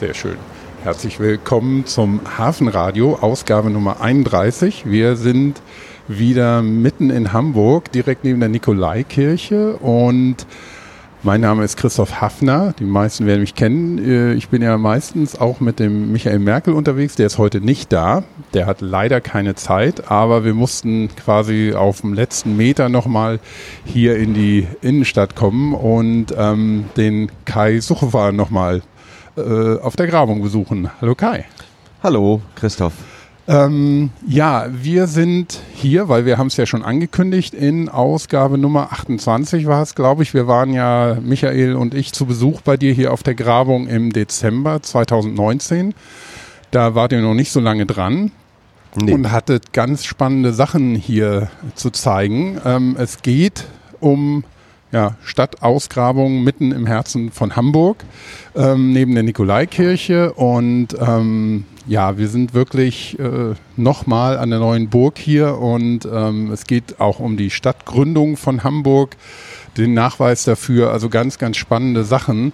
Sehr schön. Herzlich willkommen zum Hafenradio, Ausgabe Nummer 31. Wir sind wieder mitten in Hamburg, direkt neben der Nikolaikirche und mein Name ist Christoph Hafner. Die meisten werden mich kennen. Äh, ich bin ja meistens auch mit dem Michael Merkel unterwegs. Der ist heute nicht da. Der hat leider keine Zeit, aber wir mussten quasi auf dem letzten Meter nochmal hier in die Innenstadt kommen und ähm, den Kai Suchowa nochmal äh, auf der Grabung besuchen. Hallo Kai. Hallo Christoph. Ähm, ja, wir sind hier, weil wir haben es ja schon angekündigt, in Ausgabe Nummer 28 war es, glaube ich. Wir waren ja, Michael und ich, zu Besuch bei dir hier auf der Grabung im Dezember 2019. Da wart ihr noch nicht so lange dran. Nee. Und hattet ganz spannende Sachen hier zu zeigen. Ähm, es geht um ja, Stadtausgrabung mitten im Herzen von Hamburg, ähm, neben der Nikolaikirche. Und ähm, ja, wir sind wirklich äh, nochmal an der neuen Burg hier und ähm, es geht auch um die Stadtgründung von Hamburg, den Nachweis dafür, also ganz, ganz spannende Sachen.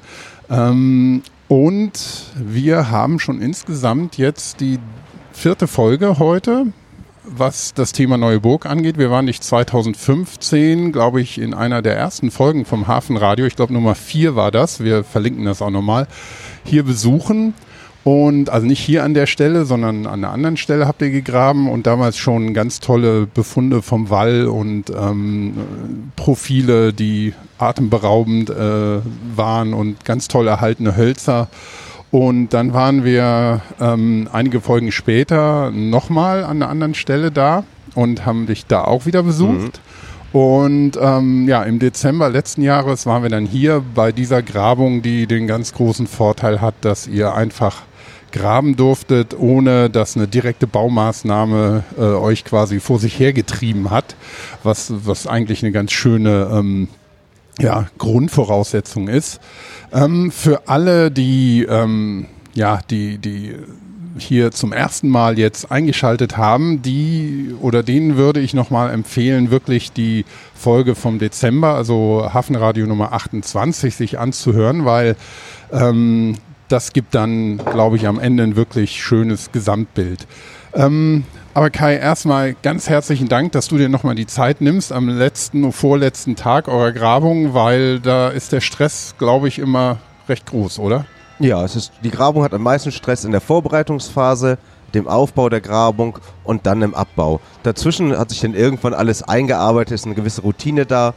Ähm, und wir haben schon insgesamt jetzt die vierte Folge heute was das Thema Neue Burg angeht. Wir waren nicht 2015, glaube ich, in einer der ersten Folgen vom Hafenradio, ich glaube Nummer vier war das, wir verlinken das auch nochmal, hier besuchen. Und also nicht hier an der Stelle, sondern an einer anderen Stelle habt ihr gegraben und damals schon ganz tolle Befunde vom Wall und ähm, Profile, die atemberaubend äh, waren und ganz toll erhaltene Hölzer. Und dann waren wir ähm, einige Folgen später nochmal an einer anderen Stelle da und haben dich da auch wieder besucht. Mhm. Und ähm, ja, im Dezember letzten Jahres waren wir dann hier bei dieser Grabung, die den ganz großen Vorteil hat, dass ihr einfach graben durftet, ohne dass eine direkte Baumaßnahme äh, euch quasi vor sich hergetrieben hat, was, was eigentlich eine ganz schöne ähm, ja, Grundvoraussetzung ist. Ähm, für alle, die, ähm, ja, die, die hier zum ersten Mal jetzt eingeschaltet haben, die oder denen würde ich nochmal empfehlen, wirklich die Folge vom Dezember, also Hafenradio Nummer 28, sich anzuhören, weil ähm, das gibt dann, glaube ich, am Ende ein wirklich schönes Gesamtbild. Ähm, aber Kai, erstmal ganz herzlichen Dank, dass du dir nochmal die Zeit nimmst am letzten und vorletzten Tag eurer Grabung, weil da ist der Stress, glaube ich, immer recht groß, oder? Ja, es ist, die Grabung hat am meisten Stress in der Vorbereitungsphase, dem Aufbau der Grabung und dann im Abbau. Dazwischen hat sich dann irgendwann alles eingearbeitet, ist eine gewisse Routine da.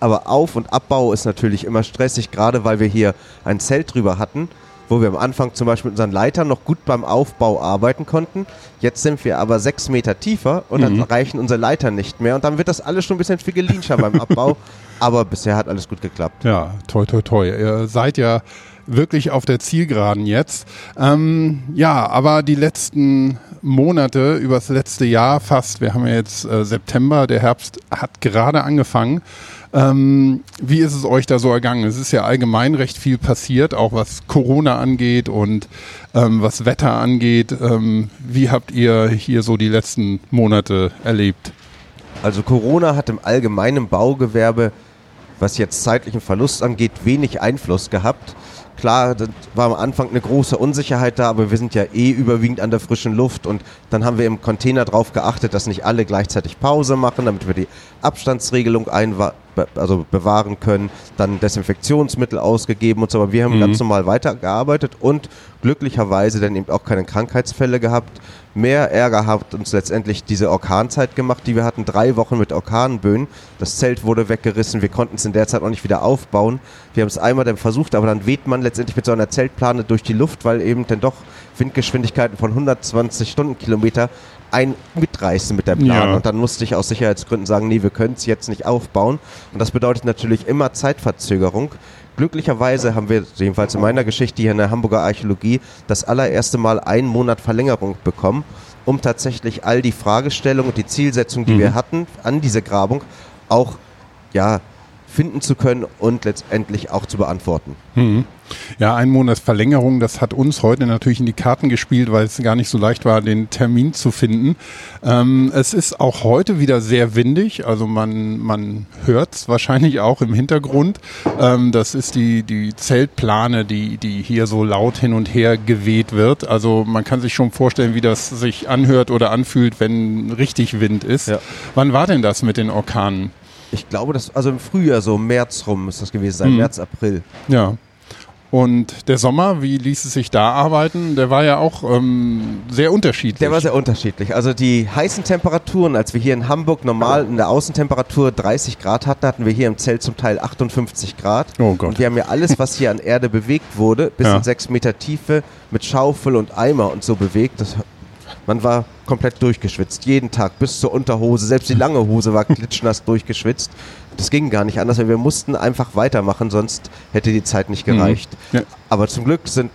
Aber Auf- und Abbau ist natürlich immer stressig, gerade weil wir hier ein Zelt drüber hatten wo wir am Anfang zum Beispiel mit unseren Leitern noch gut beim Aufbau arbeiten konnten. Jetzt sind wir aber sechs Meter tiefer und dann mhm. reichen unsere Leitern nicht mehr. Und dann wird das alles schon ein bisschen figelinscher beim Abbau. Aber bisher hat alles gut geklappt. Ja, toi, toi, toi. Ihr seid ja wirklich auf der Zielgeraden jetzt. Ähm, ja, aber die letzten Monate, übers letzte Jahr fast, wir haben ja jetzt äh, September, der Herbst hat gerade angefangen. Ähm, wie ist es euch da so ergangen? Es ist ja allgemein recht viel passiert, auch was Corona angeht und ähm, was Wetter angeht. Ähm, wie habt ihr hier so die letzten Monate erlebt? Also Corona hat im allgemeinen Baugewerbe, was jetzt zeitlichen Verlust angeht, wenig Einfluss gehabt. Klar, das war am Anfang eine große Unsicherheit da, aber wir sind ja eh überwiegend an der frischen Luft und dann haben wir im Container darauf geachtet, dass nicht alle gleichzeitig Pause machen, damit wir die Abstandsregelung also bewahren können, dann Desinfektionsmittel ausgegeben und so, aber wir haben mhm. ganz normal weitergearbeitet und glücklicherweise dann eben auch keine Krankheitsfälle gehabt. Mehr Ärger hat uns letztendlich diese Orkanzeit gemacht, die wir hatten. Drei Wochen mit Orkanböen. Das Zelt wurde weggerissen. Wir konnten es in der Zeit auch nicht wieder aufbauen. Wir haben es einmal dann versucht, aber dann weht man letztendlich mit so einer Zeltplane durch die Luft, weil eben dann doch Windgeschwindigkeiten von 120 Stundenkilometer ein mitreißen mit der Plane. Ja. Und dann musste ich aus Sicherheitsgründen sagen, nee, wir können es jetzt nicht aufbauen. Und das bedeutet natürlich immer Zeitverzögerung. Glücklicherweise haben wir, jedenfalls in meiner Geschichte hier in der Hamburger Archäologie, das allererste Mal einen Monat Verlängerung bekommen, um tatsächlich all die Fragestellungen und die Zielsetzungen, die mhm. wir hatten an diese Grabung, auch ja, finden zu können und letztendlich auch zu beantworten. Mhm. Ja, ein Monat Verlängerung, das hat uns heute natürlich in die Karten gespielt, weil es gar nicht so leicht war, den Termin zu finden. Ähm, es ist auch heute wieder sehr windig, also man, man hört es wahrscheinlich auch im Hintergrund. Ähm, das ist die, die Zeltplane, die, die hier so laut hin und her geweht wird. Also man kann sich schon vorstellen, wie das sich anhört oder anfühlt, wenn richtig Wind ist. Ja. Wann war denn das mit den Orkanen? Ich glaube, das, also im Frühjahr, so März rum ist das gewesen sein, mhm. März, April. Ja. Und der Sommer, wie ließ es sich da arbeiten? Der war ja auch ähm, sehr unterschiedlich. Der war sehr unterschiedlich. Also die heißen Temperaturen, als wir hier in Hamburg normal in der Außentemperatur 30 Grad hatten, hatten wir hier im Zelt zum Teil 58 Grad. Oh Gott. Und wir haben ja alles, was hier an Erde bewegt wurde, bis ja. in sechs Meter Tiefe mit Schaufel und Eimer und so bewegt. Das man war komplett durchgeschwitzt, jeden Tag bis zur Unterhose. Selbst die lange Hose war klitschnass durchgeschwitzt. Das ging gar nicht anders, weil wir mussten einfach weitermachen, sonst hätte die Zeit nicht gereicht. Mhm. Ja. Aber zum Glück sind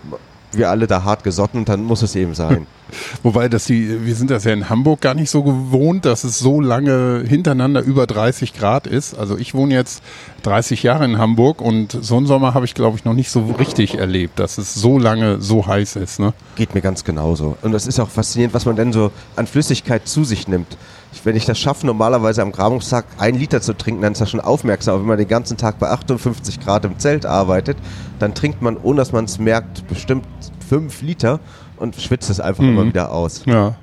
wir alle da hart gesotten und dann muss es eben sein. Wobei, dass die, wir sind das ja in Hamburg gar nicht so gewohnt, dass es so lange hintereinander über 30 Grad ist. Also ich wohne jetzt 30 Jahre in Hamburg und so einen Sommer habe ich, glaube ich, noch nicht so richtig erlebt, dass es so lange so heiß ist. Ne? Geht mir ganz genauso. Und das ist auch faszinierend, was man denn so an Flüssigkeit zu sich nimmt. Wenn ich das schaffe, normalerweise am Grabungstag ein Liter zu trinken, dann ist das schon aufmerksam. Aber wenn man den ganzen Tag bei 58 Grad im Zelt arbeitet, dann trinkt man, ohne dass man es merkt, bestimmt fünf Liter und schwitzt es einfach mhm. immer wieder aus. Ja.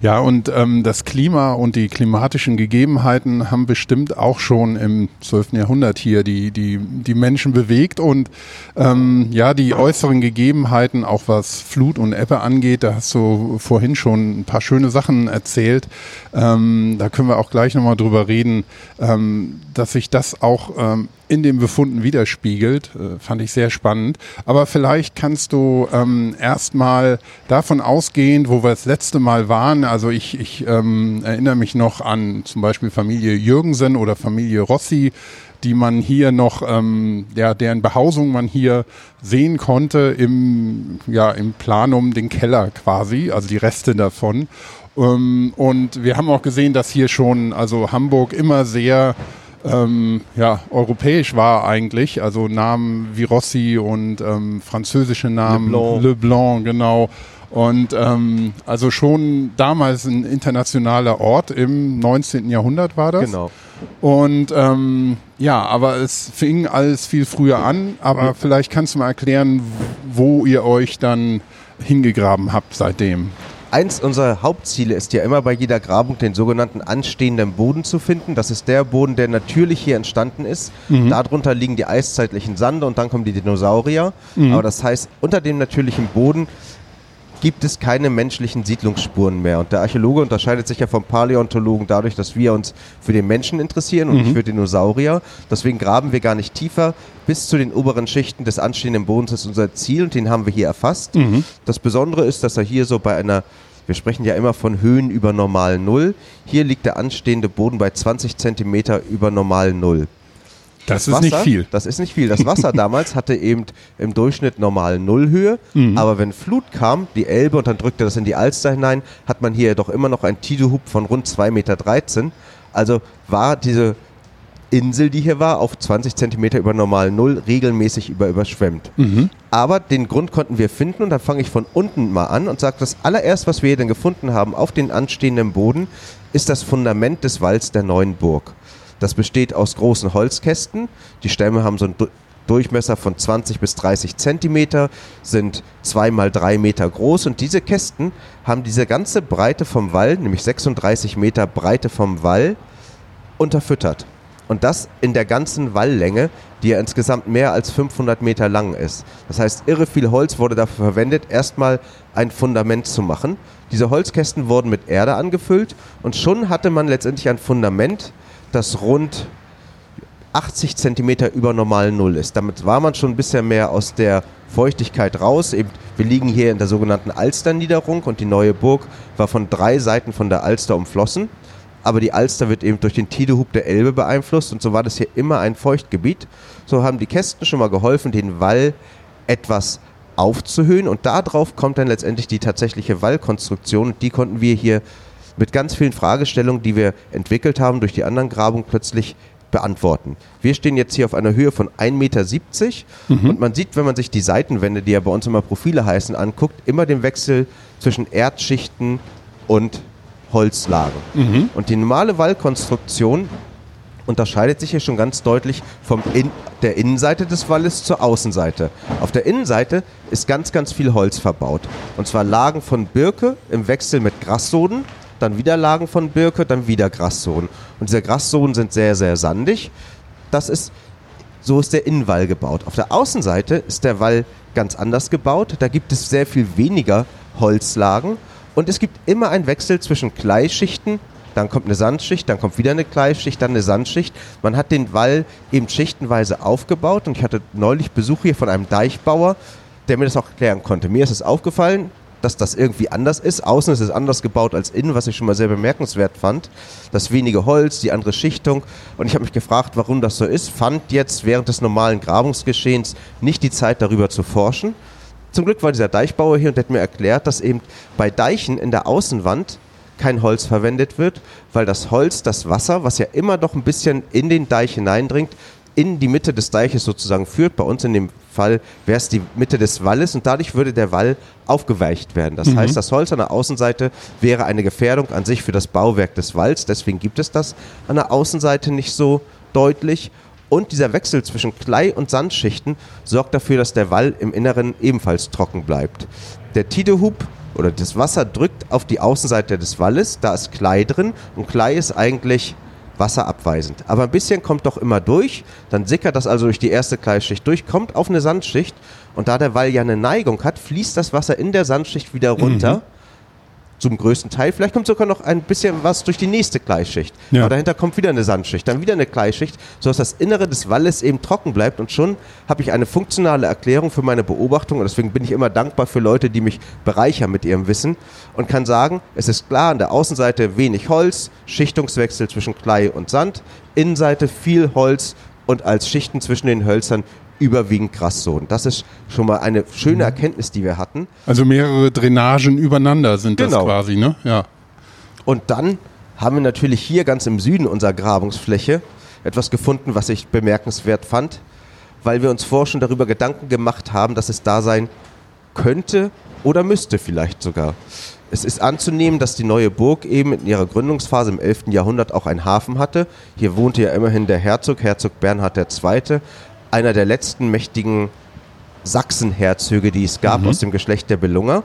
Ja, und ähm, das Klima und die klimatischen Gegebenheiten haben bestimmt auch schon im 12. Jahrhundert hier die, die, die Menschen bewegt. Und ähm, ja, die äußeren Gegebenheiten, auch was Flut und Ebbe angeht, da hast du vorhin schon ein paar schöne Sachen erzählt. Ähm, da können wir auch gleich nochmal drüber reden, ähm, dass sich das auch ähm, in den Befunden widerspiegelt. Äh, fand ich sehr spannend. Aber vielleicht kannst du ähm, erstmal davon ausgehen, wo wir das letzte Mal waren. Also ich, ich ähm, erinnere mich noch an zum Beispiel Familie Jürgensen oder Familie Rossi, die man hier noch, ähm, ja, deren Behausung man hier sehen konnte im, ja, im Planum, den Keller quasi, also die Reste davon. Ähm, und wir haben auch gesehen, dass hier schon, also Hamburg immer sehr ähm, ja, europäisch war eigentlich. Also Namen wie Rossi und ähm, französische Namen. Leblanc. Leblanc, genau. Und ähm, also schon damals ein internationaler Ort im 19. Jahrhundert war das. Genau. Und ähm, ja, aber es fing alles viel früher an. Aber vielleicht kannst du mal erklären, wo ihr euch dann hingegraben habt seitdem eins unserer Hauptziele ist ja immer bei jeder Grabung den sogenannten anstehenden Boden zu finden. Das ist der Boden, der natürlich hier entstanden ist. Mhm. Darunter liegen die eiszeitlichen Sande und dann kommen die Dinosaurier. Mhm. Aber das heißt, unter dem natürlichen Boden gibt es keine menschlichen Siedlungsspuren mehr. Und der Archäologe unterscheidet sich ja vom Paläontologen dadurch, dass wir uns für den Menschen interessieren und mhm. nicht für Dinosaurier. Deswegen graben wir gar nicht tiefer. Bis zu den oberen Schichten des anstehenden Bodens ist unser Ziel und den haben wir hier erfasst. Mhm. Das Besondere ist, dass er hier so bei einer wir sprechen ja immer von Höhen über normal Null. Hier liegt der anstehende Boden bei 20 Zentimeter über normal Null. Das, das ist Wasser, nicht viel. Das ist nicht viel. Das Wasser damals hatte eben im Durchschnitt normal Nullhöhe, mhm. aber wenn Flut kam, die Elbe und dann drückte das in die Alster hinein, hat man hier doch immer noch ein Tidehub von rund 2,13 Meter. Also war diese Insel, die hier war, auf 20 Zentimeter über normal Null regelmäßig über überschwemmt. Mhm. Aber den Grund konnten wir finden und dann fange ich von unten mal an und sage, das allererst, was wir hier denn gefunden haben auf den anstehenden Boden, ist das Fundament des Walls der neuen Burg. Das besteht aus großen Holzkästen. Die Stämme haben so einen Durchmesser von 20 bis 30 Zentimeter, sind zwei mal drei Meter groß und diese Kästen haben diese ganze Breite vom Wall, nämlich 36 Meter Breite vom Wall, unterfüttert. Und das in der ganzen Walllänge, die ja insgesamt mehr als 500 Meter lang ist. Das heißt, irre viel Holz wurde dafür verwendet, erstmal ein Fundament zu machen. Diese Holzkästen wurden mit Erde angefüllt und schon hatte man letztendlich ein Fundament, das rund 80 Zentimeter über normal Null ist. Damit war man schon ein bisschen mehr aus der Feuchtigkeit raus. Eben, wir liegen hier in der sogenannten Alsterniederung und die neue Burg war von drei Seiten von der Alster umflossen aber die Alster wird eben durch den Tidehub der Elbe beeinflusst und so war das hier immer ein Feuchtgebiet. So haben die Kästen schon mal geholfen, den Wall etwas aufzuhöhen und darauf kommt dann letztendlich die tatsächliche Wallkonstruktion und die konnten wir hier mit ganz vielen Fragestellungen, die wir entwickelt haben durch die anderen Grabungen plötzlich beantworten. Wir stehen jetzt hier auf einer Höhe von 1,70 Meter mhm. und man sieht, wenn man sich die Seitenwände, die ja bei uns immer Profile heißen, anguckt, immer den Wechsel zwischen Erdschichten und Holzlagen. Mhm. Und die normale Wallkonstruktion unterscheidet sich hier schon ganz deutlich von in der Innenseite des Walles zur Außenseite. Auf der Innenseite ist ganz, ganz viel Holz verbaut. Und zwar Lagen von Birke im Wechsel mit Grassoden, dann wieder Lagen von Birke, dann wieder Grassoden. Und diese Grassoden sind sehr, sehr sandig. Das ist, so ist der Innenwall gebaut. Auf der Außenseite ist der Wall ganz anders gebaut. Da gibt es sehr viel weniger Holzlagen. Und es gibt immer einen Wechsel zwischen Kleischichten dann kommt eine Sandschicht, dann kommt wieder eine Kleischicht, dann eine Sandschicht. Man hat den Wall eben schichtenweise aufgebaut und ich hatte neulich Besuch hier von einem Deichbauer, der mir das auch erklären konnte. Mir ist es aufgefallen, dass das irgendwie anders ist. Außen ist es anders gebaut als innen, was ich schon mal sehr bemerkenswert fand. Das wenige Holz, die andere Schichtung. Und ich habe mich gefragt, warum das so ist. Fand jetzt während des normalen Grabungsgeschehens nicht die Zeit, darüber zu forschen. Zum Glück war dieser Deichbauer hier und hat mir erklärt, dass eben bei Deichen in der Außenwand kein Holz verwendet wird, weil das Holz das Wasser, was ja immer doch ein bisschen in den Deich hineindringt, in die Mitte des Deiches sozusagen führt. Bei uns in dem Fall wäre es die Mitte des Walles und dadurch würde der Wall aufgeweicht werden. Das mhm. heißt, das Holz an der Außenseite wäre eine Gefährdung an sich für das Bauwerk des Walls. Deswegen gibt es das an der Außenseite nicht so deutlich. Und dieser Wechsel zwischen Klei- und Sandschichten sorgt dafür, dass der Wall im Inneren ebenfalls trocken bleibt. Der Tidehub oder das Wasser drückt auf die Außenseite des Walles, da ist Klei drin und Klei ist eigentlich wasserabweisend. Aber ein bisschen kommt doch immer durch, dann sickert das also durch die erste Kleischicht durch, kommt auf eine Sandschicht und da der Wall ja eine Neigung hat, fließt das Wasser in der Sandschicht wieder runter. Mhm zum größten Teil. Vielleicht kommt sogar noch ein bisschen was durch die nächste Gleisschicht. Ja. Aber dahinter kommt wieder eine Sandschicht, dann wieder eine Gleisschicht, sodass das Innere des Walles eben trocken bleibt. Und schon habe ich eine funktionale Erklärung für meine Beobachtung. Und deswegen bin ich immer dankbar für Leute, die mich bereichern mit ihrem Wissen. Und kann sagen, es ist klar, an der Außenseite wenig Holz, Schichtungswechsel zwischen Klei und Sand, Innenseite viel Holz und als Schichten zwischen den Hölzern überwiegend Grassoden. Das ist schon mal eine schöne mhm. Erkenntnis, die wir hatten. Also mehrere Drainagen übereinander sind genau. das quasi, ne? Ja. Und dann haben wir natürlich hier ganz im Süden unserer Grabungsfläche etwas gefunden, was ich bemerkenswert fand, weil wir uns vorher schon darüber Gedanken gemacht haben, dass es da sein könnte oder müsste vielleicht sogar. Es ist anzunehmen, dass die neue Burg eben in ihrer Gründungsphase im 11. Jahrhundert auch einen Hafen hatte. Hier wohnte ja immerhin der Herzog, Herzog Bernhard II., einer der letzten mächtigen Sachsenherzöge, die es gab, mhm. aus dem Geschlecht der Belunger.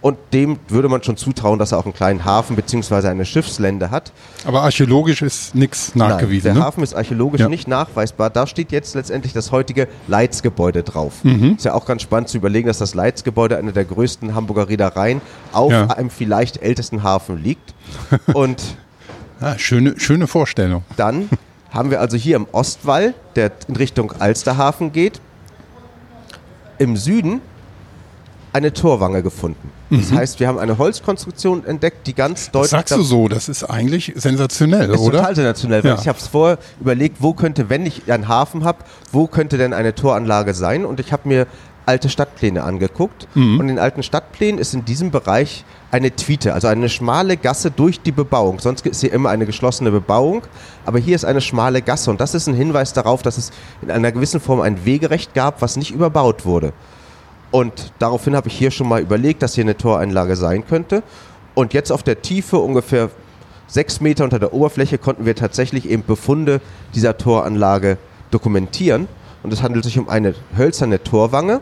Und dem würde man schon zutrauen, dass er auch einen kleinen Hafen bzw. eine Schiffslände hat. Aber archäologisch ist nichts nachgewiesen. Nein, der ne? Hafen ist archäologisch ja. nicht nachweisbar. Da steht jetzt letztendlich das heutige Leitzgebäude drauf. Mhm. Ist ja auch ganz spannend zu überlegen, dass das Leitzgebäude eine der größten Hamburger Reedereien auf ja. einem vielleicht ältesten Hafen liegt. Und ja, schöne, schöne Vorstellung. Dann haben wir also hier im Ostwall, der in Richtung Alsterhafen geht, im Süden eine Torwange gefunden. Das mhm. heißt, wir haben eine Holzkonstruktion entdeckt, die ganz deutlich. Das sagst du so, das ist eigentlich sensationell, ist oder? Total sensationell, weil ja. ich habe es vorher überlegt, wo könnte, wenn ich einen Hafen habe, wo könnte denn eine Toranlage sein? Und ich habe mir alte Stadtpläne angeguckt. Mhm. Und in den alten Stadtplänen ist in diesem Bereich eine Tweete, also eine schmale Gasse durch die Bebauung. Sonst ist hier immer eine geschlossene Bebauung, aber hier ist eine schmale Gasse und das ist ein Hinweis darauf, dass es in einer gewissen Form ein Wegerecht gab, was nicht überbaut wurde. Und daraufhin habe ich hier schon mal überlegt, dass hier eine Toreinlage sein könnte. Und jetzt auf der Tiefe ungefähr sechs Meter unter der Oberfläche konnten wir tatsächlich eben Befunde dieser Toranlage dokumentieren. Und es handelt sich um eine hölzerne Torwange.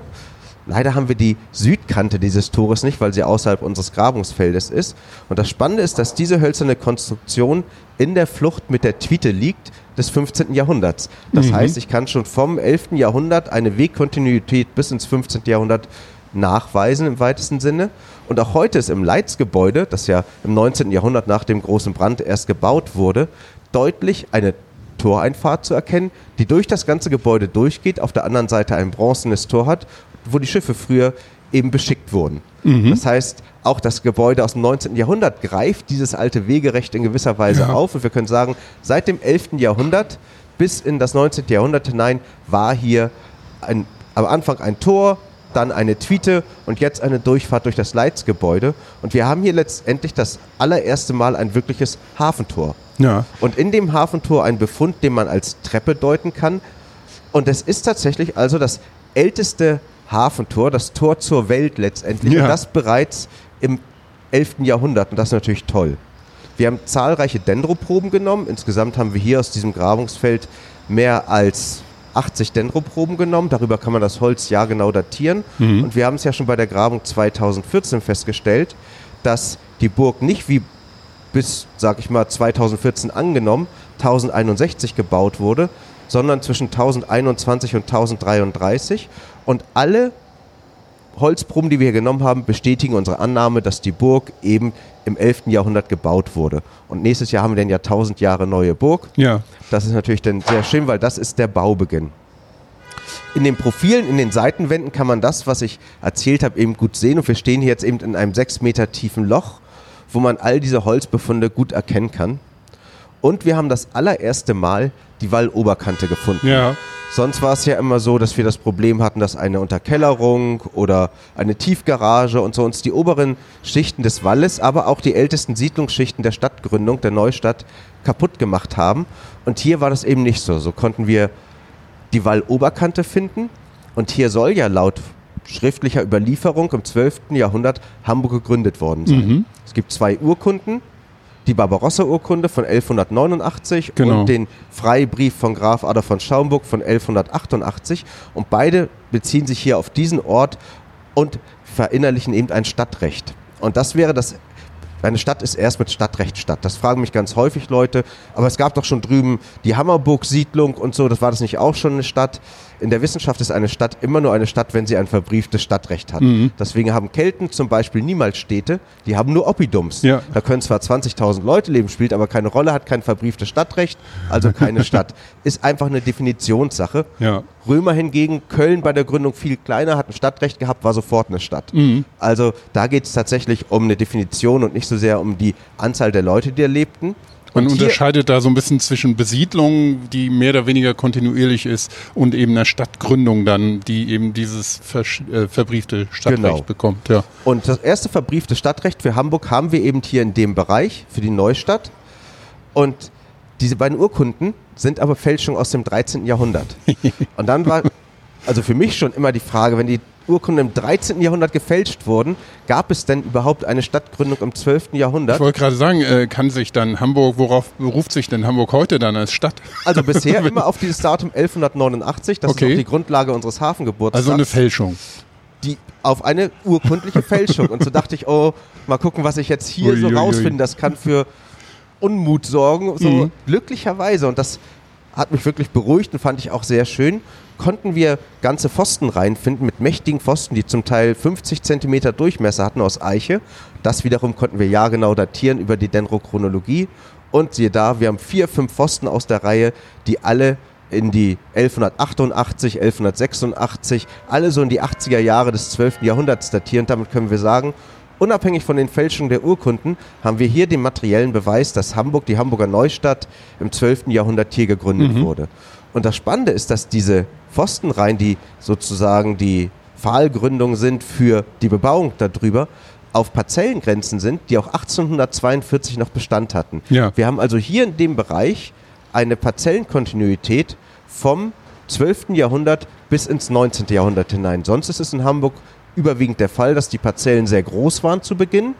Leider haben wir die Südkante dieses Tores nicht, weil sie außerhalb unseres Grabungsfeldes ist. Und das Spannende ist, dass diese hölzerne Konstruktion in der Flucht mit der Tweete liegt des 15. Jahrhunderts. Das mhm. heißt, ich kann schon vom 11. Jahrhundert eine Wegkontinuität bis ins 15. Jahrhundert nachweisen im weitesten Sinne. Und auch heute ist im Leitzgebäude, das ja im 19. Jahrhundert nach dem großen Brand erst gebaut wurde, deutlich eine Toreinfahrt zu erkennen, die durch das ganze Gebäude durchgeht, auf der anderen Seite ein bronzenes Tor hat, wo die Schiffe früher eben beschickt wurden. Mhm. Das heißt, auch das Gebäude aus dem 19. Jahrhundert greift dieses alte Wegerecht in gewisser Weise ja. auf und wir können sagen, seit dem 11. Jahrhundert bis in das 19. Jahrhundert hinein war hier ein, am Anfang ein Tor, dann eine Tweete und jetzt eine Durchfahrt durch das Leitsgebäude. Und wir haben hier letztendlich das allererste Mal ein wirkliches Hafentor. Ja. Und in dem Hafentor ein Befund, den man als Treppe deuten kann. Und es ist tatsächlich also das älteste Hafentor, das Tor zur Welt letztendlich. Ja. Und das bereits im 11. Jahrhundert. Und das ist natürlich toll. Wir haben zahlreiche Dendroproben genommen. Insgesamt haben wir hier aus diesem Grabungsfeld mehr als 80 Dendroproben genommen. Darüber kann man das Holz jahrgenau datieren. Und wir haben es ja schon bei der Grabung 2014 festgestellt, dass die Burg nicht wie bis, sag ich mal, 2014 angenommen, 1061 gebaut wurde, sondern zwischen 1021 und 1033. Und alle Holzproben, die wir hier genommen haben, bestätigen unsere Annahme, dass die Burg eben im 11. Jahrhundert gebaut wurde. Und nächstes Jahr haben wir dann ja 1000 Jahre neue Burg. Ja. Das ist natürlich dann sehr schön, weil das ist der Baubeginn. In den Profilen, in den Seitenwänden kann man das, was ich erzählt habe, eben gut sehen. Und wir stehen hier jetzt eben in einem sechs Meter tiefen Loch, wo man all diese Holzbefunde gut erkennen kann. Und wir haben das allererste Mal die Walloberkante gefunden. Ja. Sonst war es ja immer so, dass wir das Problem hatten, dass eine Unterkellerung oder eine Tiefgarage und so uns die oberen Schichten des Walles, aber auch die ältesten Siedlungsschichten der Stadtgründung, der Neustadt, kaputt gemacht haben. Und hier war das eben nicht so. So konnten wir die Walloberkante finden. Und hier soll ja laut schriftlicher Überlieferung im 12. Jahrhundert Hamburg gegründet worden sein. Es gibt zwei Urkunden. Die Barbarossa-Urkunde von 1189 Genau. und den Freibrief von Graf Adolf von Schaumburg von 1188. Und beide beziehen sich hier auf diesen Ort und verinnerlichen eben ein Stadtrecht. Und das wäre das. Eine Stadt ist erst mit Stadtrecht Stadt. Das fragen mich ganz häufig Leute. Aber es gab doch schon drüben die Hammerburg-Siedlung und so. Das war das nicht auch schon eine Stadt? In der Wissenschaft ist eine Stadt immer nur eine Stadt, wenn sie ein verbrieftes Stadtrecht hat. Deswegen haben Kelten zum Beispiel niemals Städte. Die haben nur Oppidums. Ja. Da können zwar 20.000 Leute leben, spielt aber keine Rolle, hat kein verbrieftes Stadtrecht, also keine Stadt. Ist einfach eine Definitionssache. Ja. Römer hingegen, Köln bei der Gründung viel kleiner, hat ein Stadtrecht gehabt, war sofort eine Stadt. Also da geht es tatsächlich um eine Definition und nicht so sehr um die Anzahl der Leute, die da lebten. Man unterscheidet da so ein bisschen zwischen Besiedlung, die mehr oder weniger kontinuierlich ist, und eben einer Stadtgründung dann, die eben dieses versch- äh, verbriefte Stadtrecht Genau. bekommt. Ja. Und das erste verbriefte Stadtrecht für Hamburg haben wir eben hier in dem Bereich, für die Neustadt. Und diese beiden Urkunden sind aber Fälschungen aus dem 13. Jahrhundert. Und dann war also für mich schon immer die Frage, wenn die Urkunden im 13. Jahrhundert gefälscht wurden, gab es denn überhaupt eine Stadtgründung im 12. Jahrhundert? Ich wollte gerade sagen, äh, kann sich dann Hamburg, worauf beruft sich denn Hamburg heute dann als Stadt? Also bisher immer auf dieses Datum 1189, das Okay. ist auch die Grundlage unseres Hafengeburtstags. Also eine Fälschung. die auf eine urkundliche Fälschung. Und so dachte ich, oh, mal gucken, was ich jetzt hier so Uiuiui. rausfinde. Das kann für Unmut sorgen. So Mhm. glücklicherweise, und das hat mich wirklich beruhigt und fand ich auch sehr schön, konnten wir ganze Pfosten reinfinden mit mächtigen Pfosten, die zum Teil 50 Zentimeter Durchmesser hatten aus Eiche. Das wiederum konnten wir jahrgenau datieren über die Dendrochronologie. Und siehe da, wir haben vier, fünf Pfosten aus der Reihe, die alle in die 1188, 1186, alle so in die 80er Jahre des 12. Jahrhunderts datieren. Damit können wir sagen, unabhängig von den Fälschungen der Urkunden, haben wir hier den materiellen Beweis, dass Hamburg, die Hamburger Neustadt, im 12. Jahrhundert hier gegründet wurde. Und das Spannende ist, dass diese Pfostenreihen, die sozusagen die Pfahlgründung sind für die Bebauung darüber, auf Parzellengrenzen sind, die auch 1842 noch Bestand hatten. Ja. Wir haben also hier in dem Bereich eine Parzellenkontinuität vom 12. Jahrhundert bis ins 19. Jahrhundert hinein. Sonst ist es in Hamburg überwiegend der Fall, dass die Parzellen sehr groß waren zu Beginn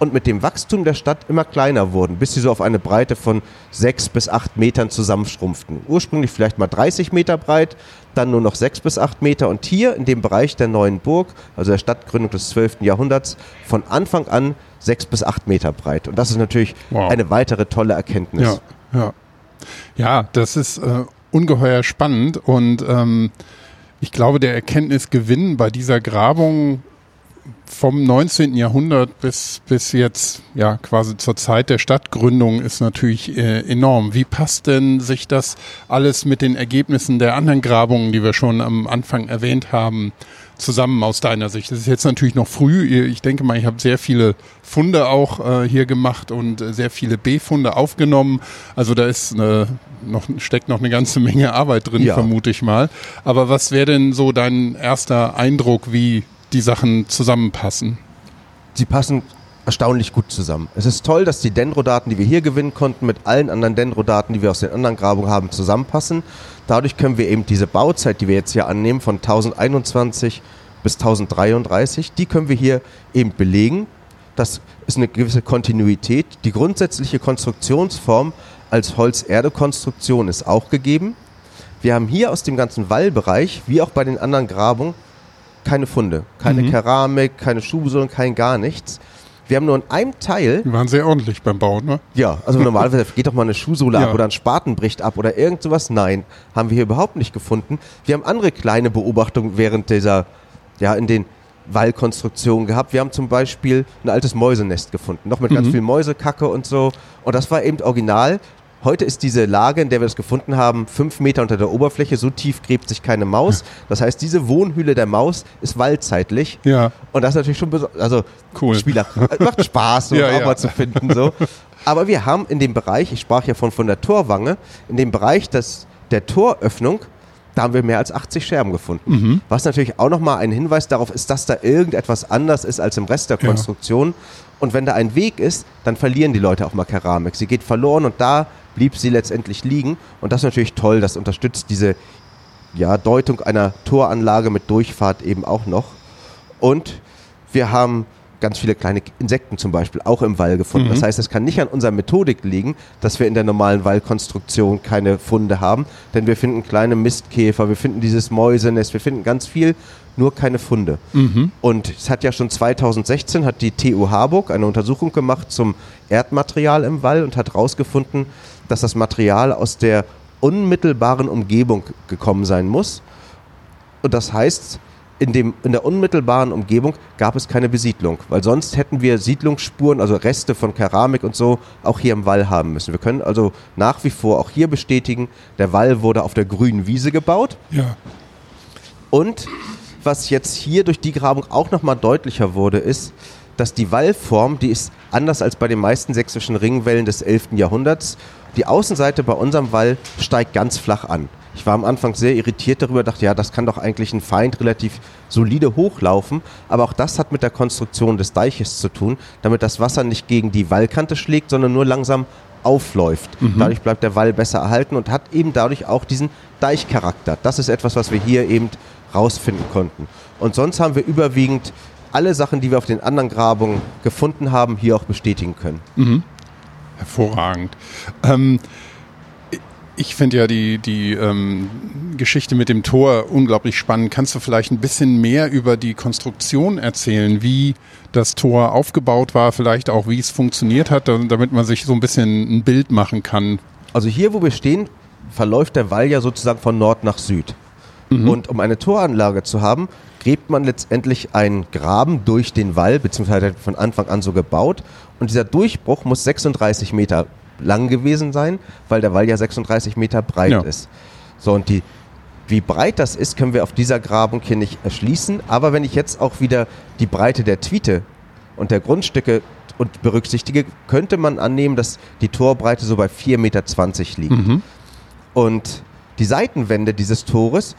und mit dem Wachstum der Stadt immer kleiner wurden, bis sie so auf eine Breite von sechs bis acht Metern zusammenschrumpften. Ursprünglich vielleicht mal 30 Meter breit, dann nur noch sechs bis acht Meter und hier in dem Bereich der neuen Burg, also der Stadtgründung des 12. Jahrhunderts, von Anfang an sechs bis acht Meter breit. Und das ist natürlich Wow. eine weitere tolle Erkenntnis. Ja, ja. Ja, das ist äh, ungeheuer spannend und ähm, ich glaube, der Erkenntnisgewinn bei dieser Grabung vom 19. Jahrhundert bis, bis jetzt, ja, quasi zur Zeit der Stadtgründung ist natürlich äh, enorm. Wie passt denn sich das alles mit den Ergebnissen der anderen Grabungen, die wir schon am Anfang erwähnt haben, zusammen aus deiner Sicht? Das ist jetzt natürlich noch früh. Ich denke mal, ich habe sehr viele Funde auch äh, hier gemacht und äh, sehr viele B-Funde aufgenommen. Also da ist eine, noch, steckt noch eine ganze Menge Arbeit drin, ja. vermute ich mal. Aber was wäre denn so dein erster Eindruck, wie die Sachen zusammenpassen? Sie passen erstaunlich gut zusammen. Es ist toll, dass die Dendrodaten, die wir hier gewinnen konnten, mit allen anderen Dendrodaten, die wir aus den anderen Grabungen haben, zusammenpassen. Dadurch können wir eben diese Bauzeit, die wir jetzt hier annehmen, von 1021 bis 1033, die können wir hier eben belegen. Das ist eine gewisse Kontinuität. Die grundsätzliche Konstruktionsform als Holz-Erde-Konstruktion ist auch gegeben. Wir haben hier aus dem ganzen Wallbereich, wie auch bei den anderen Grabungen, keine Funde. Keine mhm. Keramik, keine Schuhsohlen, kein gar nichts. Wir haben nur in einem Teil. Wir waren sehr ordentlich beim Bauen, ne? Ja, also normalerweise geht doch mal eine Schuhsohle ja. ab oder ein Spaten bricht ab oder irgend sowas. Nein, haben wir hier überhaupt nicht gefunden. Wir haben andere kleine Beobachtungen während dieser, ja, in den Wallkonstruktionen gehabt. Wir haben zum Beispiel ein altes Mäusenest gefunden, noch mit mhm. ganz viel Mäusekacke und so. Und das war eben original. Heute ist diese Lage, in der wir das gefunden haben, fünf Meter unter der Oberfläche. So tief gräbt sich keine Maus. Das heißt, diese Wohnhöhle der Maus ist waldzeitlich. Ja. Und das ist natürlich schon besonders. Also, cool. Spieler, macht Spaß, so ja, auch ja. mal zu finden. So. Aber wir haben in dem Bereich, ich sprach ja von, von der Torwange, in dem Bereich des, der Toröffnung, da haben wir mehr als 80 Scherben gefunden. Mhm. Was natürlich auch nochmal ein Hinweis darauf ist, dass da irgendetwas anders ist als im Rest der Konstruktion. Ja. Und wenn da ein Weg ist, dann verlieren die Leute auch mal Keramik. Sie geht verloren und da blieb sie letztendlich liegen. Und das ist natürlich toll, das unterstützt diese ja, Deutung einer Toranlage mit Durchfahrt eben auch noch. Und wir haben ganz viele kleine Insekten zum Beispiel auch im Wall gefunden. Mhm. Das heißt, es kann nicht an unserer Methodik liegen, dass wir in der normalen Wallkonstruktion keine Funde haben, denn wir finden kleine Mistkäfer, wir finden dieses Mäusenest, wir finden ganz viel, nur keine Funde. Mhm. Und es hat ja schon 2016 hat die TU Harburg eine Untersuchung gemacht zum Erdmaterial im Wall und hat herausgefunden, dass das Material aus der unmittelbaren Umgebung gekommen sein muss. Und das heißt, in, dem, in der unmittelbaren Umgebung gab es keine Besiedlung, weil sonst hätten wir Siedlungsspuren, also Reste von Keramik und so, auch hier im Wall haben müssen. Wir können also nach wie vor auch hier bestätigen, der Wall wurde auf der grünen Wiese gebaut. Ja. Und was jetzt hier durch die Grabung auch nochmal deutlicher wurde, ist, dass die Wallform, die ist anders als bei den meisten sächsischen Ringwällen des 11. Jahrhunderts, die Außenseite bei unserem Wall steigt ganz flach an. Ich war am Anfang sehr irritiert darüber, dachte, ja, das kann doch eigentlich ein Feind relativ solide hochlaufen. Aber auch das hat mit der Konstruktion des Deiches zu tun, damit das Wasser nicht gegen die Wallkante schlägt, sondern nur langsam aufläuft. Mhm. Dadurch bleibt der Wall besser erhalten und hat eben dadurch auch diesen Deichcharakter. Das ist etwas, was wir hier eben rausfinden konnten. Und sonst haben wir überwiegend alle Sachen, die wir auf den anderen Grabungen gefunden haben, hier auch bestätigen können. Mhm. Hervorragend. Ähm, ich finde ja die, die ähm, Geschichte mit dem Tor unglaublich spannend. Kannst du vielleicht ein bisschen mehr über die Konstruktion erzählen, wie das Tor aufgebaut war, vielleicht auch wie es funktioniert hat, damit man sich so ein bisschen ein Bild machen kann? Also hier, wo wir stehen, verläuft der Wall ja sozusagen von Nord nach Süd. Mhm. Und um eine Toranlage zu haben, gräbt man letztendlich einen Graben durch den Wall, beziehungsweise von Anfang an so gebaut. Und dieser Durchbruch muss 36 Meter lang gewesen sein, weil der Wall ja 36 Meter breit ja. ist. So, und die, wie breit das ist, können wir auf dieser Grabung hier nicht erschließen. Aber wenn ich jetzt auch wieder die Breite der Tweete und der Grundstücke und berücksichtige, könnte man annehmen, dass die Torbreite so bei 4,20 Meter liegt. Mhm. Und die Seitenwände dieses Tores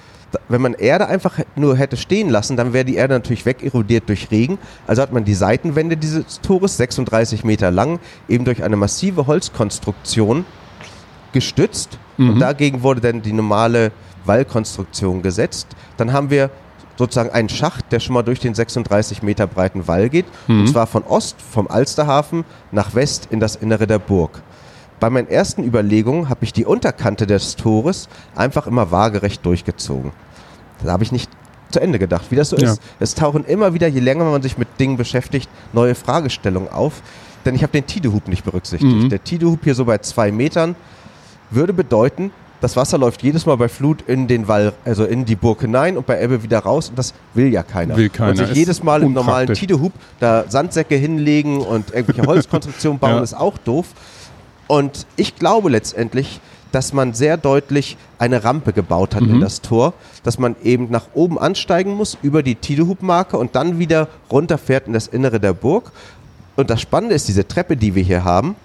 wenn man Erde einfach nur hätte stehen lassen, dann wäre die Erde natürlich wegerodiert durch Regen. Also hat man die Seitenwände dieses Tores, 36 Meter lang, eben durch eine massive Holzkonstruktion gestützt. Mhm. Und dagegen wurde dann die normale Wallkonstruktion gesetzt. Dann haben wir sozusagen einen Schacht, der schon mal durch den 36 Meter breiten Wall geht. Mhm. Und zwar von Ost, vom Alsterhafen, nach West in das Innere der Burg. Bei meinen ersten Überlegungen habe ich die Unterkante des Tores einfach immer waagerecht durchgezogen. Da habe ich nicht zu Ende gedacht, wie das so ja. ist. Es tauchen immer wieder, je länger man sich mit Dingen beschäftigt, neue Fragestellungen auf. Denn ich habe den Tidehub nicht berücksichtigt. Mhm. Der Tidehub hier so bei zwei Metern würde bedeuten, das Wasser läuft jedes Mal bei Flut in den Wall, also in die Burg hinein und bei Ebbe wieder raus und das will ja keiner. Will keiner. Und sich jedes Mal im normalen Tidehub da Sandsäcke hinlegen und irgendwelche Holzkonstruktionen bauen, ja. ist auch doof. Und ich glaube letztendlich, dass man sehr deutlich eine Rampe gebaut hat Mhm. in das Tor, dass man eben nach oben ansteigen muss über die Tidehub-Marke und dann wieder runterfährt in das Innere der Burg. Und das Spannende ist, diese Treppe, die wir hier haben,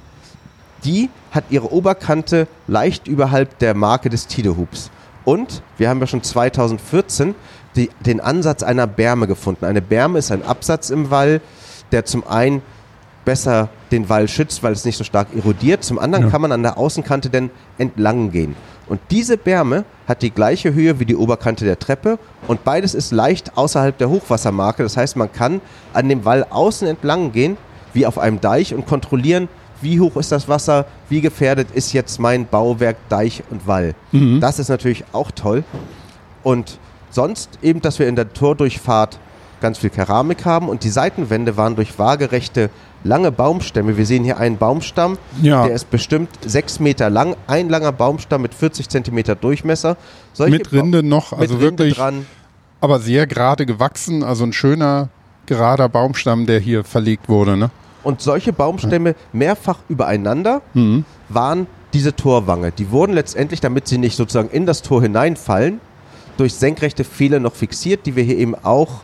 die hat ihre Oberkante leicht überhalb der Marke des Tidehubs. Und wir haben ja schon 2014 die, den Ansatz einer Berme gefunden. Eine Berme ist ein Absatz im Wall, der zum einen besser den Wall schützt, weil es nicht so stark erodiert. Zum anderen Ja. kann man an der Außenkante dann entlang gehen. Und diese Berme hat die gleiche Höhe wie die Oberkante der Treppe und beides ist leicht außerhalb der Hochwassermarke. Das heißt, man kann an dem Wall außen entlang gehen, wie auf einem Deich und kontrollieren, wie hoch ist das Wasser, wie gefährdet ist jetzt mein Bauwerk, Deich und Wall. Das ist natürlich auch toll. Und sonst eben, dass wir in der Tordurchfahrt ganz viel Keramik haben und die Seitenwände waren durch waagerechte lange Baumstämme. Wir sehen hier einen Baumstamm, Ja. der ist bestimmt sechs Meter lang, ein langer Baumstamm mit 40 Zentimeter Durchmesser. Solche Mit Rinde noch, also Rinde wirklich, dran. aber sehr gerade gewachsen, also ein schöner, gerader Baumstamm, der hier verlegt wurde, ne? Und solche Baumstämme mehrfach übereinander Mhm. waren diese Torwange. Die wurden letztendlich, damit sie nicht sozusagen in das Tor hineinfallen, durch senkrechte Pfähle noch fixiert, die wir hier eben auch